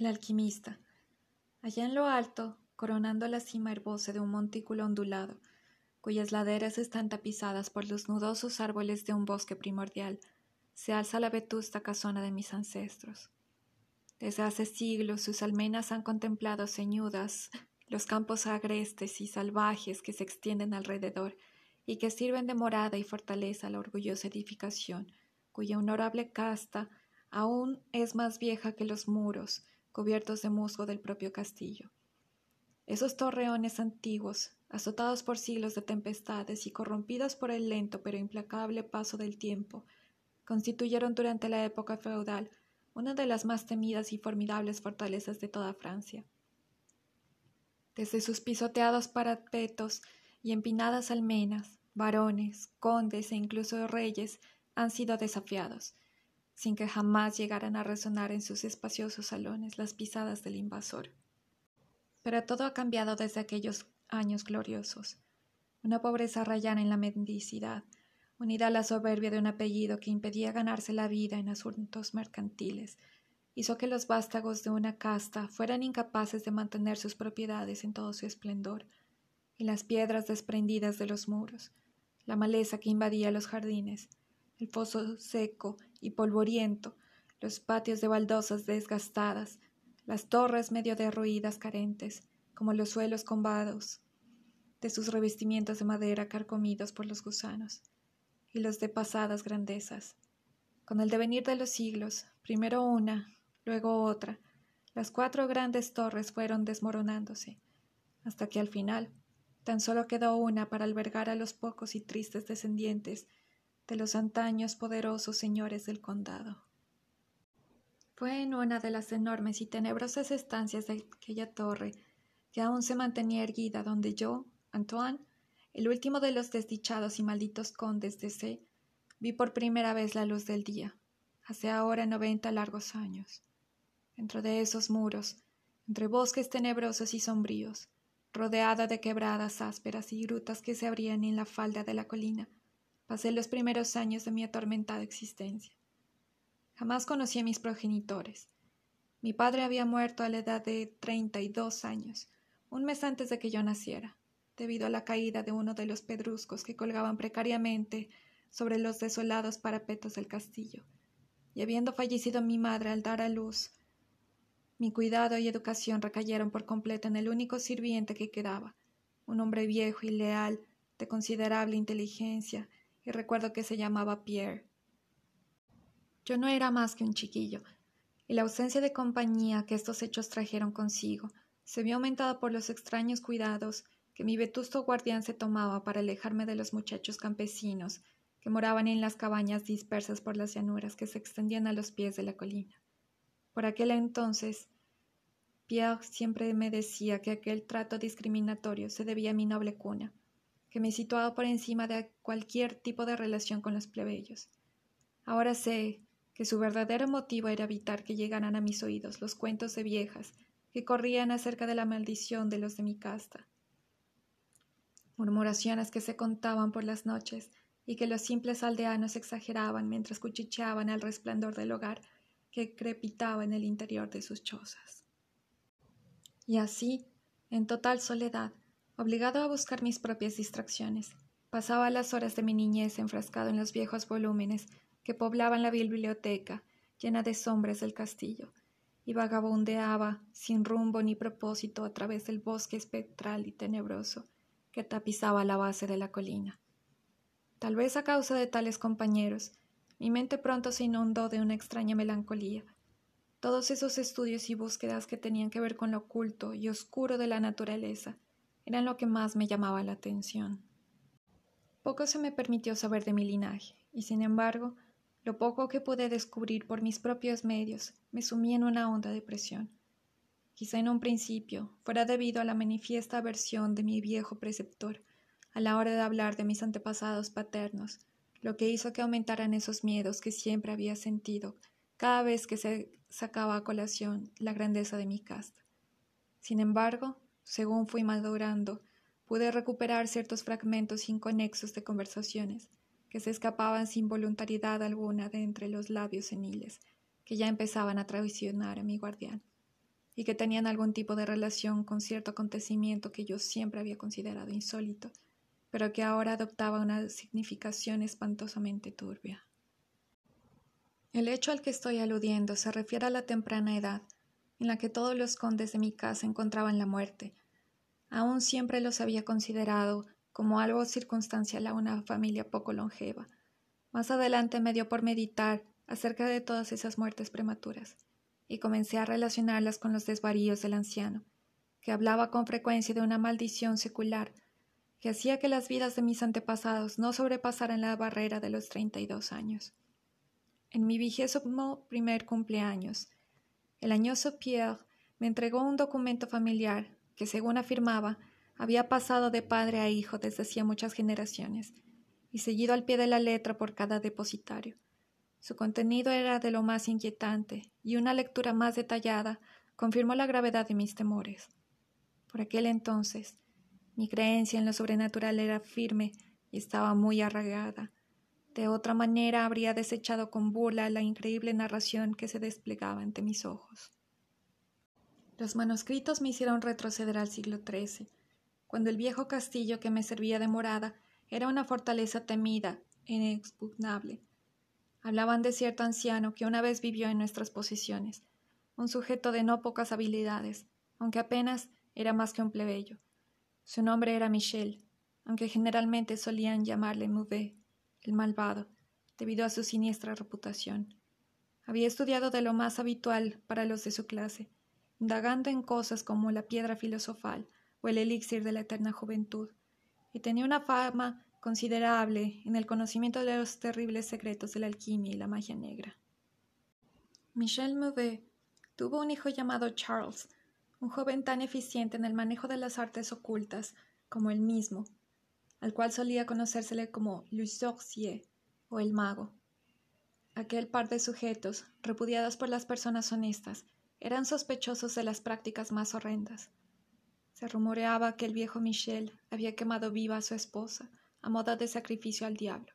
el alquimista. Allá en lo alto, coronando la cima herbosa de un montículo ondulado, cuyas laderas están tapizadas por los nudosos árboles de un bosque primordial, se alza la vetusta casona de mis ancestros. Desde hace siglos sus almenas han contemplado ceñudas los campos agrestes y salvajes que se extienden alrededor y que sirven de morada y fortaleza a la orgullosa edificación, cuya honorable casta aún es más vieja que los muros, cubiertos de musgo del propio castillo. Esos torreones antiguos, azotados por siglos de tempestades y corrompidos por el lento pero implacable paso del tiempo, constituyeron durante la época feudal una de las más temidas y formidables fortalezas de toda Francia. Desde sus pisoteados parapetos y empinadas almenas, varones, condes e incluso reyes han sido desafiados, sin que jamás llegaran a resonar en sus espaciosos salones las pisadas del invasor. Pero todo ha cambiado desde aquellos años gloriosos. Una pobreza rayana en la mendicidad, unida a la soberbia de un apellido que impedía ganarse la vida en asuntos mercantiles, hizo que los vástagos de una casta fueran incapaces de mantener sus propiedades en todo su esplendor, y las piedras desprendidas de los muros, la maleza que invadía los jardines, el foso seco y polvoriento, los patios de baldosas desgastadas, las torres medio derruidas carentes, como los suelos combados de sus revestimientos de madera carcomidos por los gusanos, y los de pasadas grandezas. Con el devenir de los siglos, primero una, luego otra, las cuatro grandes torres fueron desmoronándose, hasta que al final tan solo quedó una para albergar a los pocos y tristes descendientes de los antaños poderosos señores del condado. Fue en una de las enormes y tenebrosas estancias de aquella torre que aún se mantenía erguida donde yo, Antoine, el último de los desdichados y malditos condes de C, vi por primera vez la luz del día, hace ahora noventa largos años. Dentro de esos muros, entre bosques tenebrosos y sombríos, rodeada de quebradas ásperas y grutas que se abrían en la falda de la colina, pasé los primeros años de mi atormentada existencia. Jamás conocí a mis progenitores. Mi padre había muerto a la edad de treinta y dos años, un mes antes de que yo naciera, debido a la caída de uno de los pedruscos que colgaban precariamente sobre los desolados parapetos del castillo. Y habiendo fallecido mi madre al dar a luz, mi cuidado y educación recayeron por completo en el único sirviente que quedaba, un hombre viejo y leal, de considerable inteligencia, recuerdo que se llamaba Pierre. Yo no era más que un chiquillo, y la ausencia de compañía que estos hechos trajeron consigo se vio aumentada por los extraños cuidados que mi vetusto guardián se tomaba para alejarme de los muchachos campesinos que moraban en las cabañas dispersas por las llanuras que se extendían a los pies de la colina. Por aquel entonces, Pierre siempre me decía que aquel trato discriminatorio se debía a mi noble cuna, que me situaba por encima de cualquier tipo de relación con los plebeyos. Ahora sé que su verdadero motivo era evitar que llegaran a mis oídos los cuentos de viejas que corrían acerca de la maldición de los de mi casta. Murmuraciones que se contaban por las noches y que los simples aldeanos exageraban mientras cuchicheaban al resplandor del hogar que crepitaba en el interior de sus chozas. Y así, en total soledad, obligado a buscar mis propias distracciones, pasaba las horas de mi niñez enfrascado en los viejos volúmenes que poblaban la biblioteca llena de sombras del castillo, y vagabundeaba sin rumbo ni propósito a través del bosque espectral y tenebroso que tapizaba la base de la colina. Tal vez a causa de tales compañeros, mi mente pronto se inundó de una extraña melancolía. Todos esos estudios y búsquedas que tenían que ver con lo oculto y oscuro de la naturaleza eran lo que más me llamaba la atención. Poco se me permitió saber de mi linaje, y sin embargo, lo poco que pude descubrir por mis propios medios me sumí en una honda depresión. Quizá en un principio fuera debido a la manifiesta aversión de mi viejo preceptor a la hora de hablar de mis antepasados paternos, lo que hizo que aumentaran esos miedos que siempre había sentido cada vez que se sacaba a colación la grandeza de mi casta. Sin embargo, según fui madurando, pude recuperar ciertos fragmentos inconexos de conversaciones que se escapaban sin voluntariedad alguna de entre los labios seniles que ya empezaban a traicionar a mi guardián. y que tenían algún tipo de relación con cierto acontecimiento que yo siempre había considerado insólito, pero que ahora adoptaba una significación espantosamente turbia. El hecho al que estoy aludiendo se refiere a la temprana edad en la que todos los condes de mi casa encontraban la muerte. Aún siempre los había considerado como algo circunstancial a una familia poco longeva. Más adelante me dio por meditar acerca de todas esas muertes prematuras, y comencé a relacionarlas con los desvaríos del anciano, que hablaba con frecuencia de una maldición secular que hacía que las vidas de mis antepasados no sobrepasaran la barrera de los treinta y dos años. En mi vigésimo primer cumpleaños, el añoso Pierre me entregó un documento familiar que, según afirmaba, había pasado de padre a hijo desde hacía muchas generaciones y seguido al pie de la letra por cada depositario. Su contenido era de lo más inquietante y una lectura más detallada confirmó la gravedad de mis temores. Por aquel entonces, mi creencia en lo sobrenatural era firme y estaba muy arraigada. De otra manera habría desechado con burla la increíble narración que se desplegaba ante mis ojos. Los manuscritos me hicieron retroceder al siglo XIII, cuando el viejo castillo que me servía de morada era una fortaleza temida e inexpugnable. Hablaban de cierto anciano que una vez vivió en nuestras posesiones, un sujeto de no pocas habilidades, aunque apenas era más que un plebeyo. Su nombre era Michel, aunque generalmente solían llamarle Mouvet, el malvado, debido a su siniestra reputación. Había estudiado de lo más habitual para los de su clase, indagando en cosas como la piedra filosofal o el elixir de la eterna juventud, y tenía una fama considerable en el conocimiento de los terribles secretos de la alquimia y la magia negra. Michel Mouvet tuvo un hijo llamado Charles, un joven tan eficiente en el manejo de las artes ocultas como él mismo, al cual solía conocérsele como Le Sorcier o el mago. Aquel par de sujetos, repudiados por las personas honestas, eran sospechosos de las prácticas más horrendas. Se rumoreaba que el viejo Michel había quemado viva a su esposa a modo de sacrificio al diablo.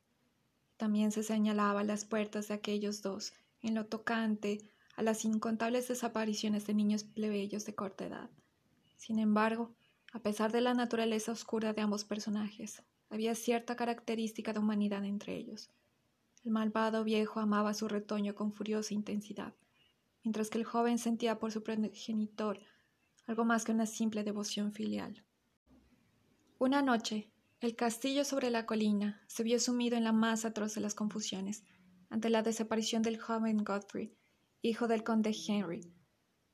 También se señalaba las puertas de aquellos dos en lo tocante a las incontables desapariciones de niños plebeyos de corta edad. Sin embargo, a pesar de la naturaleza oscura de ambos personajes, había cierta característica de humanidad entre ellos. El malvado viejo amaba a su retoño con furiosa intensidad, mientras que el joven sentía por su progenitor algo más que una simple devoción filial. Una noche, el castillo sobre la colina se vio sumido en la más atroz de las confusiones ante la desaparición del joven Godfrey, hijo del conde Henry.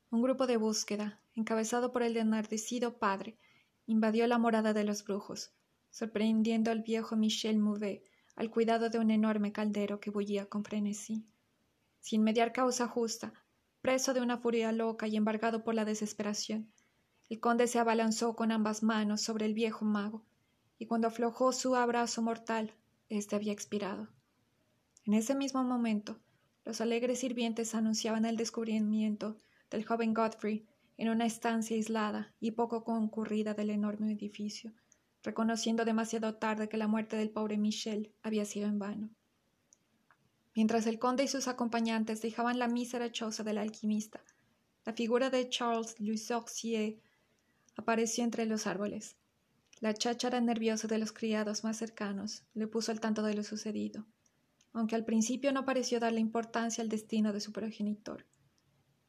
Un grupo de búsqueda, encabezado por el enardecido padre, invadió la morada de los brujos, sorprendiendo al viejo Michel Mouvet al cuidado de un enorme caldero que bullía con frenesí. Sin mediar causa justa, preso de una furia loca y embargado por la desesperación, el conde se abalanzó con ambas manos sobre el viejo mago, y cuando aflojó su abrazo mortal, éste había expirado. En ese mismo momento, los alegres sirvientes anunciaban el descubrimiento del joven Godfrey en una estancia aislada y poco concurrida del enorme edificio, reconociendo demasiado tarde que la muerte del pobre Michel había sido en vano. Mientras el conde y sus acompañantes dejaban la mísera choza del alquimista, la figura de Charles Sorcier apareció entre los árboles. La cháchara nerviosa de los criados más cercanos le puso al tanto de lo sucedido, aunque al principio no pareció darle importancia al destino de su progenitor.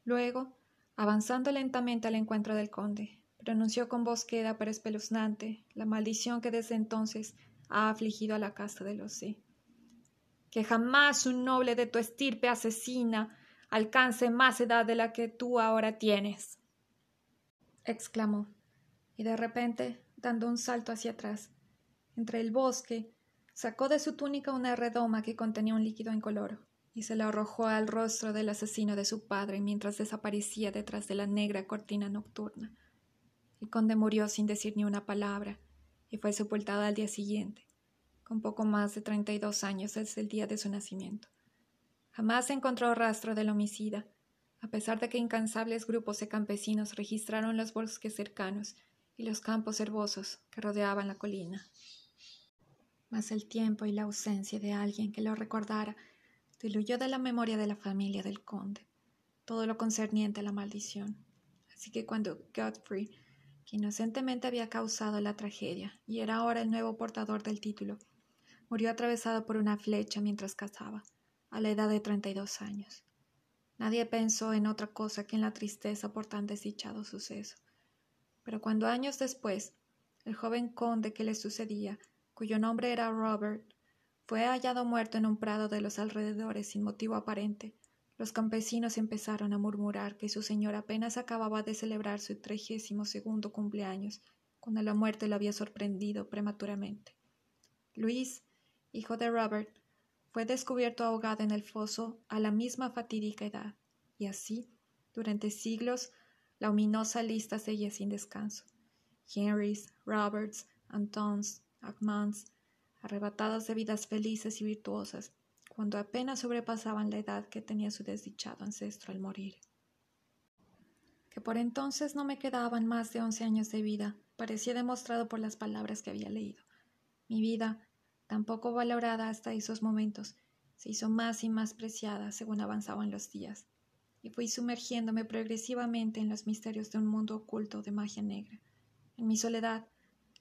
Luego, Avanzando lentamente al encuentro del conde, pronunció con voz queda pero espeluznante la maldición que desde entonces ha afligido a la casta de los C. Que jamás un noble de tu estirpe asesina alcance más edad de la que tú ahora tienes. exclamó, y de repente, dando un salto hacia atrás, entre el bosque, sacó de su túnica una redoma que contenía un líquido incoloro y se lo arrojó al rostro del asesino de su padre mientras desaparecía detrás de la negra cortina nocturna. El conde murió sin decir ni una palabra y fue sepultado al día siguiente, con poco más de treinta y dos años desde el día de su nacimiento. Jamás se encontró rastro del homicida, a pesar de que incansables grupos de campesinos registraron los bosques cercanos y los campos herbosos que rodeaban la colina. Mas el tiempo y la ausencia de alguien que lo recordara diluyó de la memoria de la familia del conde todo lo concerniente a la maldición. Así que cuando Godfrey, que inocentemente había causado la tragedia y era ahora el nuevo portador del título, murió atravesado por una flecha mientras cazaba, a la edad de treinta y dos años. Nadie pensó en otra cosa que en la tristeza por tan desdichado suceso. Pero cuando años después, el joven conde que le sucedía, cuyo nombre era Robert, fue hallado muerto en un prado de los alrededores sin motivo aparente, los campesinos empezaron a murmurar que su señor apenas acababa de celebrar su trigésimo segundo cumpleaños, cuando la muerte lo había sorprendido prematuramente. Luis, hijo de Robert, fue descubierto ahogado en el foso a la misma fatídica edad, y así, durante siglos, la ominosa lista seguía sin descanso. Henrys, Roberts, Antons, Armands, arrebatados de vidas felices y virtuosas, cuando apenas sobrepasaban la edad que tenía su desdichado ancestro al morir. Que por entonces no me quedaban más de once años de vida, parecía demostrado por las palabras que había leído. Mi vida, tan poco valorada hasta esos momentos, se hizo más y más preciada según avanzaban los días, y fui sumergiéndome progresivamente en los misterios de un mundo oculto de magia negra. En mi soledad,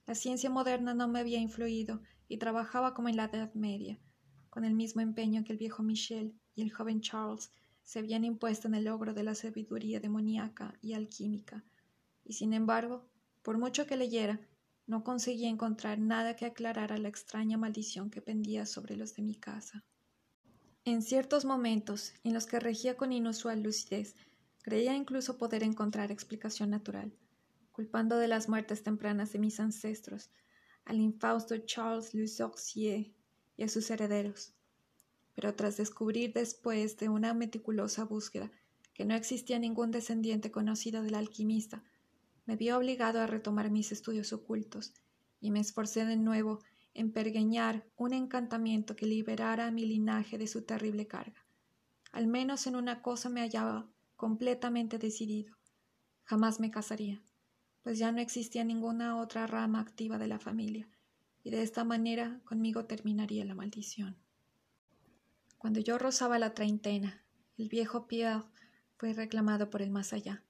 la ciencia moderna no me había influido y trabajaba como en la Edad Media, con el mismo empeño que el viejo Michel y el joven Charles se habían impuesto en el logro de la sabiduría demoníaca y alquímica, y sin embargo, por mucho que leyera, no conseguía encontrar nada que aclarara la extraña maldición que pendía sobre los de mi casa. En ciertos momentos, en los que regía con inusual lucidez, creía incluso poder encontrar explicación natural, culpando de las muertes tempranas de mis ancestros al infausto Charles Lusorcier y a sus herederos. Pero tras descubrir después de una meticulosa búsqueda que no existía ningún descendiente conocido del alquimista, me vi obligado a retomar mis estudios ocultos y me esforcé de nuevo en pergeñar un encantamiento que liberara a mi linaje de su terrible carga. Al menos en una cosa me hallaba completamente decidido. Jamás me casaría, pues ya no existía ninguna otra rama activa de la familia, y de esta manera conmigo terminaría la maldición. Cuando yo rozaba la treintena, el viejo Pierre fue reclamado por el más allá.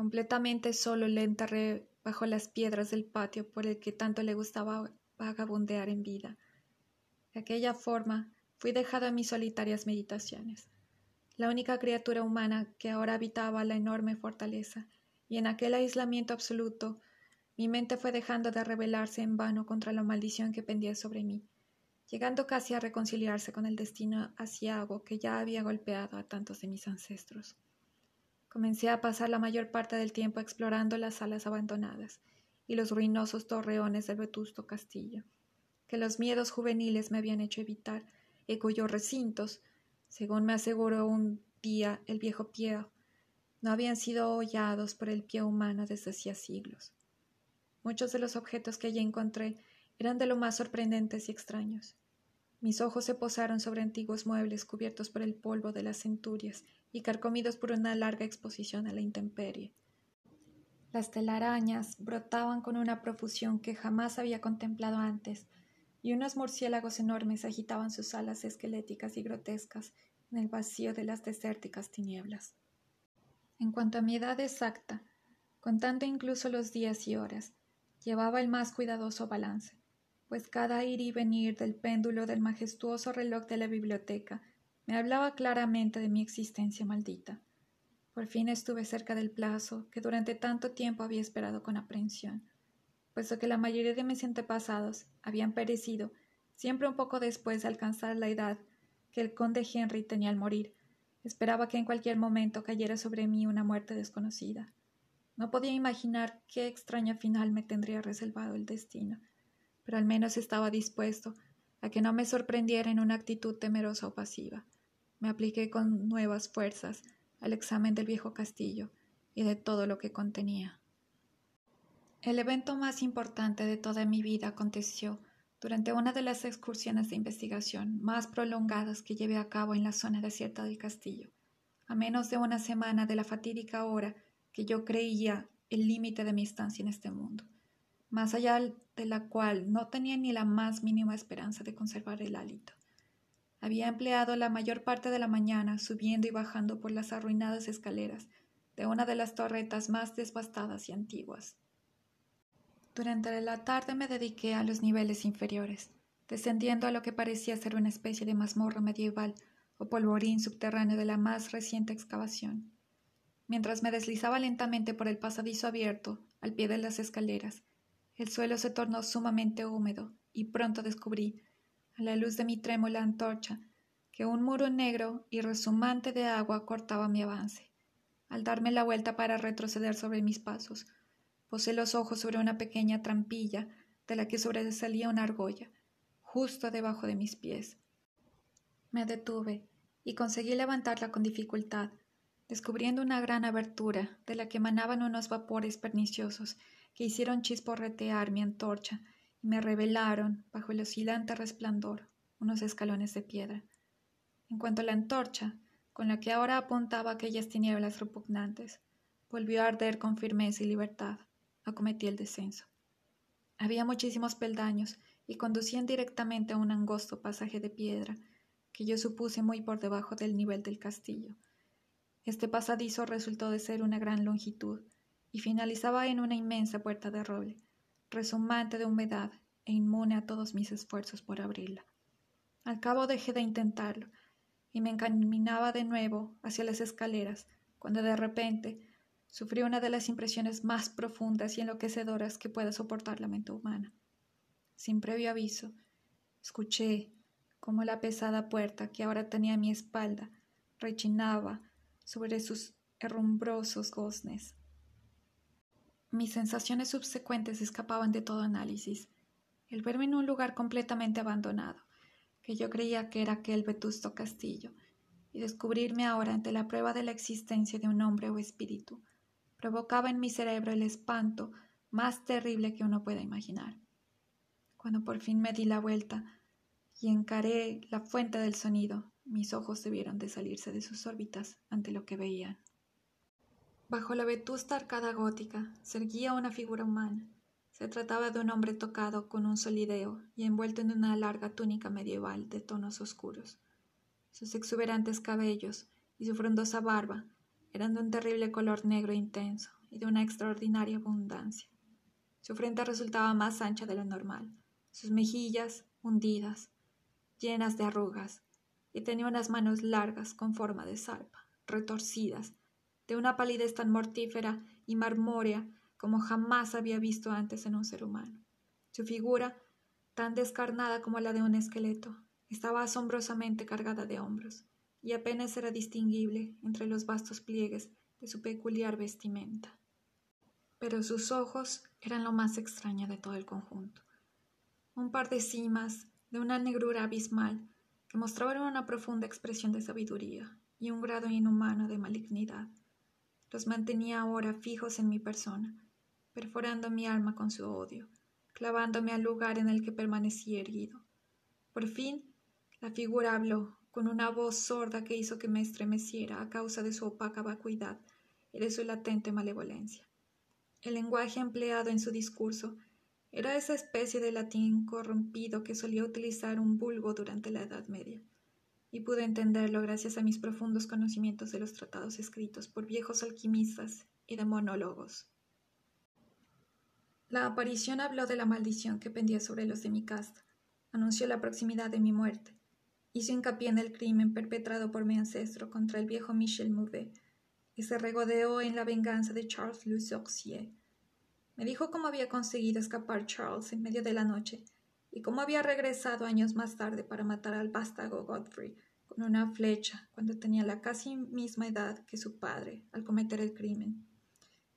Completamente solo le enterré bajo las piedras del patio por el que tanto le gustaba vagabundear en vida. De aquella forma fui dejado a mis solitarias meditaciones. La única criatura humana que ahora habitaba la enorme fortaleza, y en aquel aislamiento absoluto mi mente fue dejando de rebelarse en vano contra la maldición que pendía sobre mí, llegando casi a reconciliarse con el destino asiago que ya había golpeado a tantos de mis ancestros. Comencé a pasar la mayor parte del tiempo explorando las salas abandonadas y los ruinosos torreones del vetusto castillo, que los miedos juveniles me habían hecho evitar y cuyos recintos, según me aseguró un día el viejo Pierre, no habían sido hollados por el pie humano desde hacía siglos. Muchos de los objetos que allí encontré eran de lo más sorprendentes y extraños. Mis ojos se posaron sobre antiguos muebles cubiertos por el polvo de las centurias y carcomidos por una larga exposición a la intemperie. Las telarañas brotaban con una profusión que jamás había contemplado antes, y unos murciélagos enormes agitaban sus alas esqueléticas y grotescas en el vacío de las desérticas tinieblas. En cuanto a mi edad exacta, contando incluso los días y horas, llevaba el más cuidadoso balance, pues cada ir y venir del péndulo del majestuoso reloj de la biblioteca me hablaba claramente de mi existencia maldita. Por fin estuve cerca del plazo que durante tanto tiempo había esperado con aprehensión, puesto que la mayoría de mis antepasados habían perecido siempre un poco después de alcanzar la edad que el conde Henry tenía al morir. Esperaba que en cualquier momento cayera sobre mí una muerte desconocida. No podía imaginar qué extraño final me tendría reservado el destino, pero al menos estaba dispuesto a que no me sorprendiera en una actitud temerosa o pasiva. Me apliqué con nuevas fuerzas al examen del viejo castillo y de todo lo que contenía. El evento más importante de toda mi vida aconteció durante una de las excursiones de investigación más prolongadas que llevé a cabo en la zona desierta del castillo. A menos de una semana de la fatídica hora que yo creía el límite de mi estancia en este mundo, más allá de la cual no tenía ni la más mínima esperanza de conservar el hálito. Había empleado la mayor parte de la mañana subiendo y bajando por las arruinadas escaleras de una de las torretas más devastadas y antiguas. Durante la tarde me dediqué a los niveles inferiores, descendiendo a lo que parecía ser una especie de mazmorra medieval o polvorín subterráneo de la más reciente excavación. Mientras me deslizaba lentamente por el pasadizo abierto, al pie de las escaleras, el suelo se tornó sumamente húmedo y pronto descubrí, la luz de mi trémula antorcha, que un muro negro y resumante de agua cortaba mi avance. Al darme la vuelta para retroceder sobre mis pasos, posé los ojos sobre una pequeña trampilla de la que sobresalía una argolla, justo debajo de mis pies. Me detuve y conseguí levantarla con dificultad, descubriendo una gran abertura de la que emanaban unos vapores perniciosos que hicieron chisporretear mi antorcha y me revelaron, bajo el oscilante resplandor, unos escalones de piedra. En cuanto la antorcha, con la que ahora apuntaba aquellas tinieblas repugnantes, volvió a arder con firmeza y libertad, acometí el descenso. Había muchísimos peldaños y conducían directamente a un angosto pasaje de piedra que yo supuse muy por debajo del nivel del castillo. Este pasadizo resultó de ser una gran longitud y finalizaba en una inmensa puerta de roble, resumante de humedad e inmune a todos mis esfuerzos por abrirla. Al cabo dejé de intentarlo y me encaminaba de nuevo hacia las escaleras, cuando de repente sufrí una de las impresiones más profundas y enloquecedoras que pueda soportar la mente humana. Sin previo aviso, escuché cómo la pesada puerta que ahora tenía a mi espalda rechinaba sobre sus herrumbrosos goznes. Mis sensaciones subsecuentes escapaban de todo análisis. El verme en un lugar completamente abandonado, que yo creía que era aquel vetusto castillo, y descubrirme ahora ante la prueba de la existencia de un hombre o espíritu, provocaba en mi cerebro el espanto más terrible que uno pueda imaginar. Cuando por fin me di la vuelta y encaré la fuente del sonido, mis ojos debieron de salirse de sus órbitas ante lo que veían. Bajo la vetusta arcada gótica se erguía una figura humana. Se trataba de un hombre tocado con un solideo y envuelto en una larga túnica medieval de tonos oscuros. Sus exuberantes cabellos y su frondosa barba eran de un terrible color negro intenso y de una extraordinaria abundancia. Su frente resultaba más ancha de lo normal, sus mejillas hundidas, llenas de arrugas, y tenía unas manos largas con forma de zarpa, retorcidas, de una palidez tan mortífera y marmórea como jamás había visto antes en un ser humano. Su figura, tan descarnada como la de un esqueleto, estaba asombrosamente cargada de hombros, y apenas era distinguible entre los vastos pliegues de su peculiar vestimenta. Pero sus ojos eran lo más extraño de todo el conjunto. Un par de cimas, de una negrura abismal, que mostraban una profunda expresión de sabiduría y un grado inhumano de malignidad. Los mantenía ahora fijos en mi persona, perforando mi alma con su odio, clavándome al lugar en el que permanecí erguido. Por fin, la figura habló, con una voz sorda que hizo que me estremeciera a causa de su opaca vacuidad y de su latente malevolencia. El lenguaje empleado en su discurso era esa especie de latín corrompido que solía utilizar un vulgo durante la Edad Media, y pude entenderlo gracias a mis profundos conocimientos de los tratados escritos por viejos alquimistas y de monólogos. La aparición habló de la maldición que pendía sobre los de mi casta, anunció la proximidad de mi muerte, Hizo hincapié en el crimen perpetrado por mi ancestro contra el viejo Michel Mouvet y se regodeó en la venganza de Charles Louis Me dijo cómo había conseguido escapar Charles en medio de la noche y cómo había regresado años más tarde para matar al vástago Godfrey con una flecha cuando tenía la casi misma edad que su padre al cometer el crimen,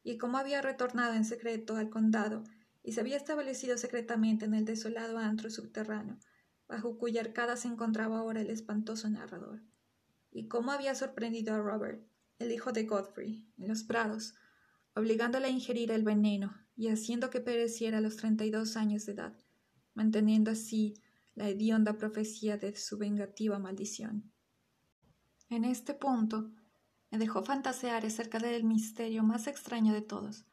y cómo había retornado en secreto al condado y se había establecido secretamente en el desolado antro subterráneo bajo cuya arcada se encontraba ahora el espantoso narrador, y cómo había sorprendido a Robert, el hijo de Godfrey, en los prados, obligándole a ingerir el veneno y haciendo que pereciera a los treinta y dos años de edad, manteniendo así la hedionda profecía de su vengativa maldición. En este punto me dejó fantasear acerca del misterio más extraño de todos.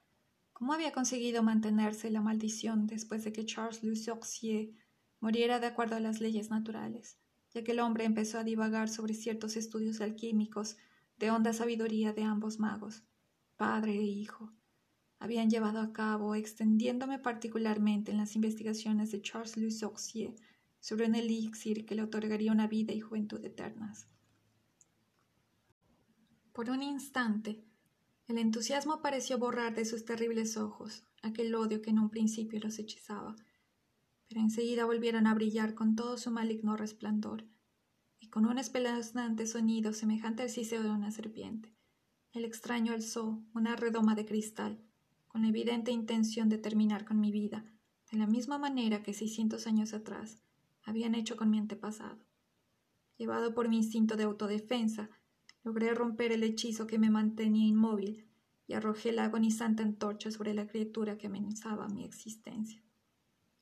¿Cómo había conseguido mantenerse la maldición después de que Charles Lusorcier muriera de acuerdo a las leyes naturales, ya que el hombre empezó a divagar sobre ciertos estudios alquímicos de honda sabiduría de ambos magos, padre e hijo, habían llevado a cabo, extendiéndome particularmente en las investigaciones de Charles Louis Oxier sobre un elixir que le otorgaría una vida y juventud eternas. Por un instante, el entusiasmo pareció borrar de sus terribles ojos aquel odio que en un principio los hechizaba, pero enseguida volvieron a brillar con todo su maligno resplandor, y con un espeluznante sonido semejante al siseo de una serpiente. El extraño alzó una redoma de cristal, con evidente intención de terminar con mi vida, de la misma manera que seiscientos años atrás habían hecho con mi antepasado. Llevado por mi instinto de autodefensa, logré romper el hechizo que me mantenía inmóvil y arrojé la agonizante antorcha sobre la criatura que amenazaba mi existencia.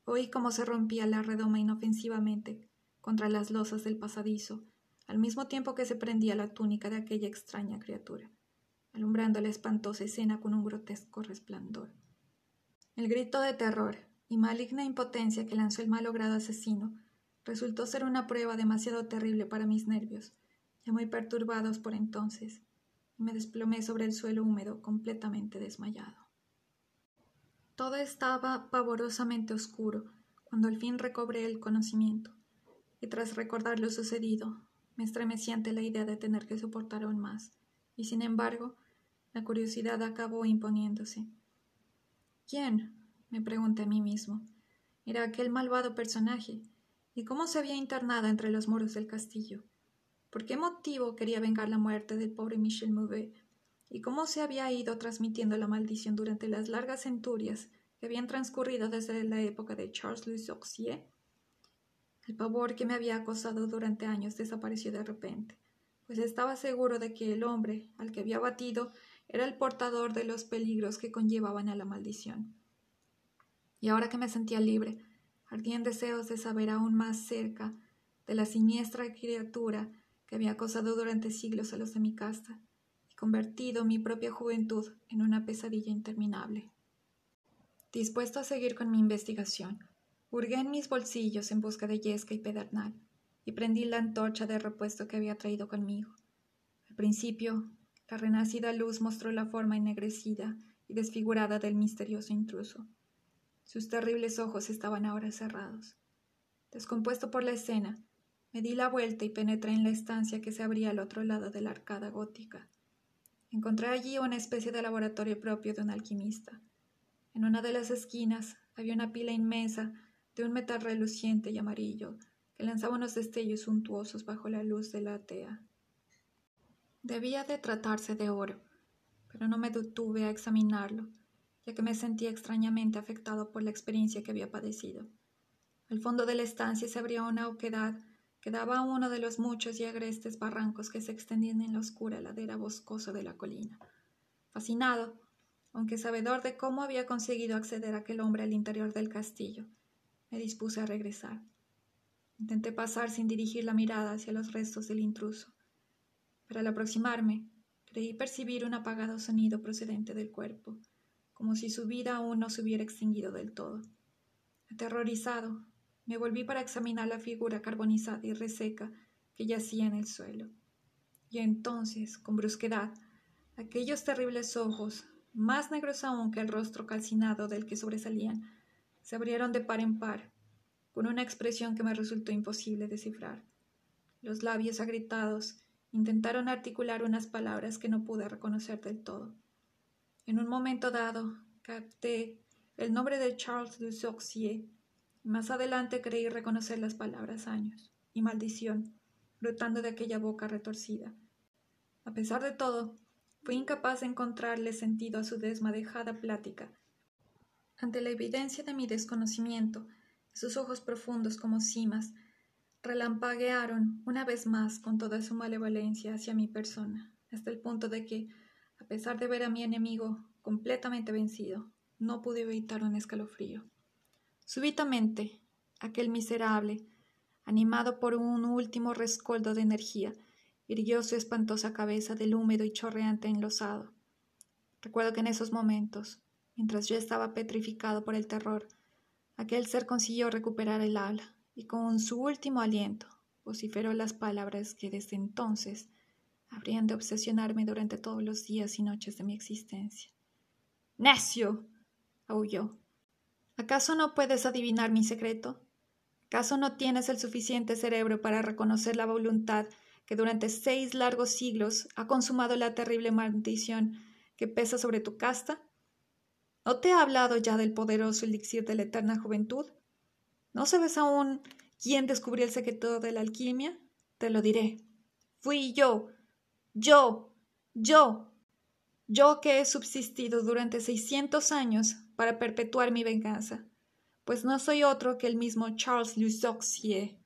Oí cómo se rompía la redoma inofensivamente contra las losas del pasadizo, al mismo tiempo que se prendía la túnica de aquella extraña criatura alumbrando la espantosa escena con un grotesco resplandor. El grito de terror y maligna impotencia que lanzó el malogrado asesino resultó ser una prueba demasiado terrible para mis nervios, ya muy perturbados por entonces, y me desplomé sobre el suelo húmedo completamente desmayado. Todo estaba pavorosamente oscuro cuando al fin recobré el conocimiento, y tras recordar lo sucedido, me estremecí ante la idea de tener que soportar aún más y sin embargo, la curiosidad acabó imponiéndose. ¿Quién? me pregunté a mí mismo. Era aquel malvado personaje. ¿Y cómo se había internado entre los muros del castillo? ¿Por qué motivo quería vengar la muerte del pobre Michel Mouvet? ¿Y cómo se había ido transmitiendo la maldición durante las largas centurias que habían transcurrido desde la época de Charles Louis Oxier? El pavor que me había acosado durante años desapareció de repente pues estaba seguro de que el hombre al que había batido era el portador de los peligros que conllevaban a la maldición. Y ahora que me sentía libre, ardían deseos de saber aún más cerca de la siniestra criatura que había acosado durante siglos a los de mi casta y convertido mi propia juventud en una pesadilla interminable. Dispuesto a seguir con mi investigación, hurgué en mis bolsillos en busca de yesca y pedernal y prendí la antorcha de repuesto que había traído conmigo. Al principio, la renacida luz mostró la forma ennegrecida y desfigurada del misterioso intruso. Sus terribles ojos estaban ahora cerrados. Descompuesto por la escena, me di la vuelta y penetré en la estancia que se abría al otro lado de la arcada gótica. Encontré allí una especie de laboratorio propio de un alquimista. En una de las esquinas había una pila inmensa de un metal reluciente y amarillo, que lanzaba unos destellos suntuosos bajo la luz de la tea. Debía de tratarse de oro, pero no me detuve a examinarlo, ya que me sentía extrañamente afectado por la experiencia que había padecido. Al fondo de la estancia se abría una oquedad que daba a uno de los muchos y agrestes barrancos que se extendían en la oscura ladera boscosa de la colina. Fascinado, aunque sabedor de cómo había conseguido acceder aquel hombre al interior del castillo, me dispuse a regresar. Intenté pasar sin dirigir la mirada hacia los restos del intruso, pero al aproximarme creí percibir un apagado sonido procedente del cuerpo, como si su vida aún no se hubiera extinguido del todo. Aterrorizado, me volví para examinar la figura carbonizada y reseca que yacía en el suelo. Y entonces, con brusquedad, aquellos terribles ojos, más negros aún que el rostro calcinado del que sobresalían, se abrieron de par en par con una expresión que me resultó imposible descifrar. Los labios agrietados intentaron articular unas palabras que no pude reconocer del todo. En un momento dado, capté el nombre de Charles de Sauxier, más adelante creí reconocer las palabras años y maldición brotando de aquella boca retorcida. A pesar de todo, fui incapaz de encontrarle sentido a su desmadejada plática. Ante la evidencia de mi desconocimiento, sus ojos profundos como cimas relampaguearon una vez más con toda su malevolencia hacia mi persona, hasta el punto de que, a pesar de ver a mi enemigo completamente vencido, no pude evitar un escalofrío. Súbitamente, aquel miserable, animado por un último rescoldo de energía, irguió su espantosa cabeza del húmedo y chorreante enlosado. Recuerdo que en esos momentos, mientras yo estaba petrificado por el terror, Aquel ser consiguió recuperar el habla y con su último aliento vociferó las palabras que desde entonces habrían de obsesionarme durante todos los días y noches de mi existencia. ¡Necio! aulló. ¿Acaso no puedes adivinar mi secreto? ¿Acaso no tienes el suficiente cerebro para reconocer la voluntad que durante seis largos siglos ha consumado la terrible maldición que pesa sobre tu casta? ¿No te he hablado ya del poderoso elixir de la eterna juventud? ¿No sabes aún quién descubrió el secreto de la alquimia? Te lo diré. Fui yo, yo, yo, yo que he subsistido durante seiscientos años para perpetuar mi venganza, pues no soy otro que el mismo Charles Luzoxier.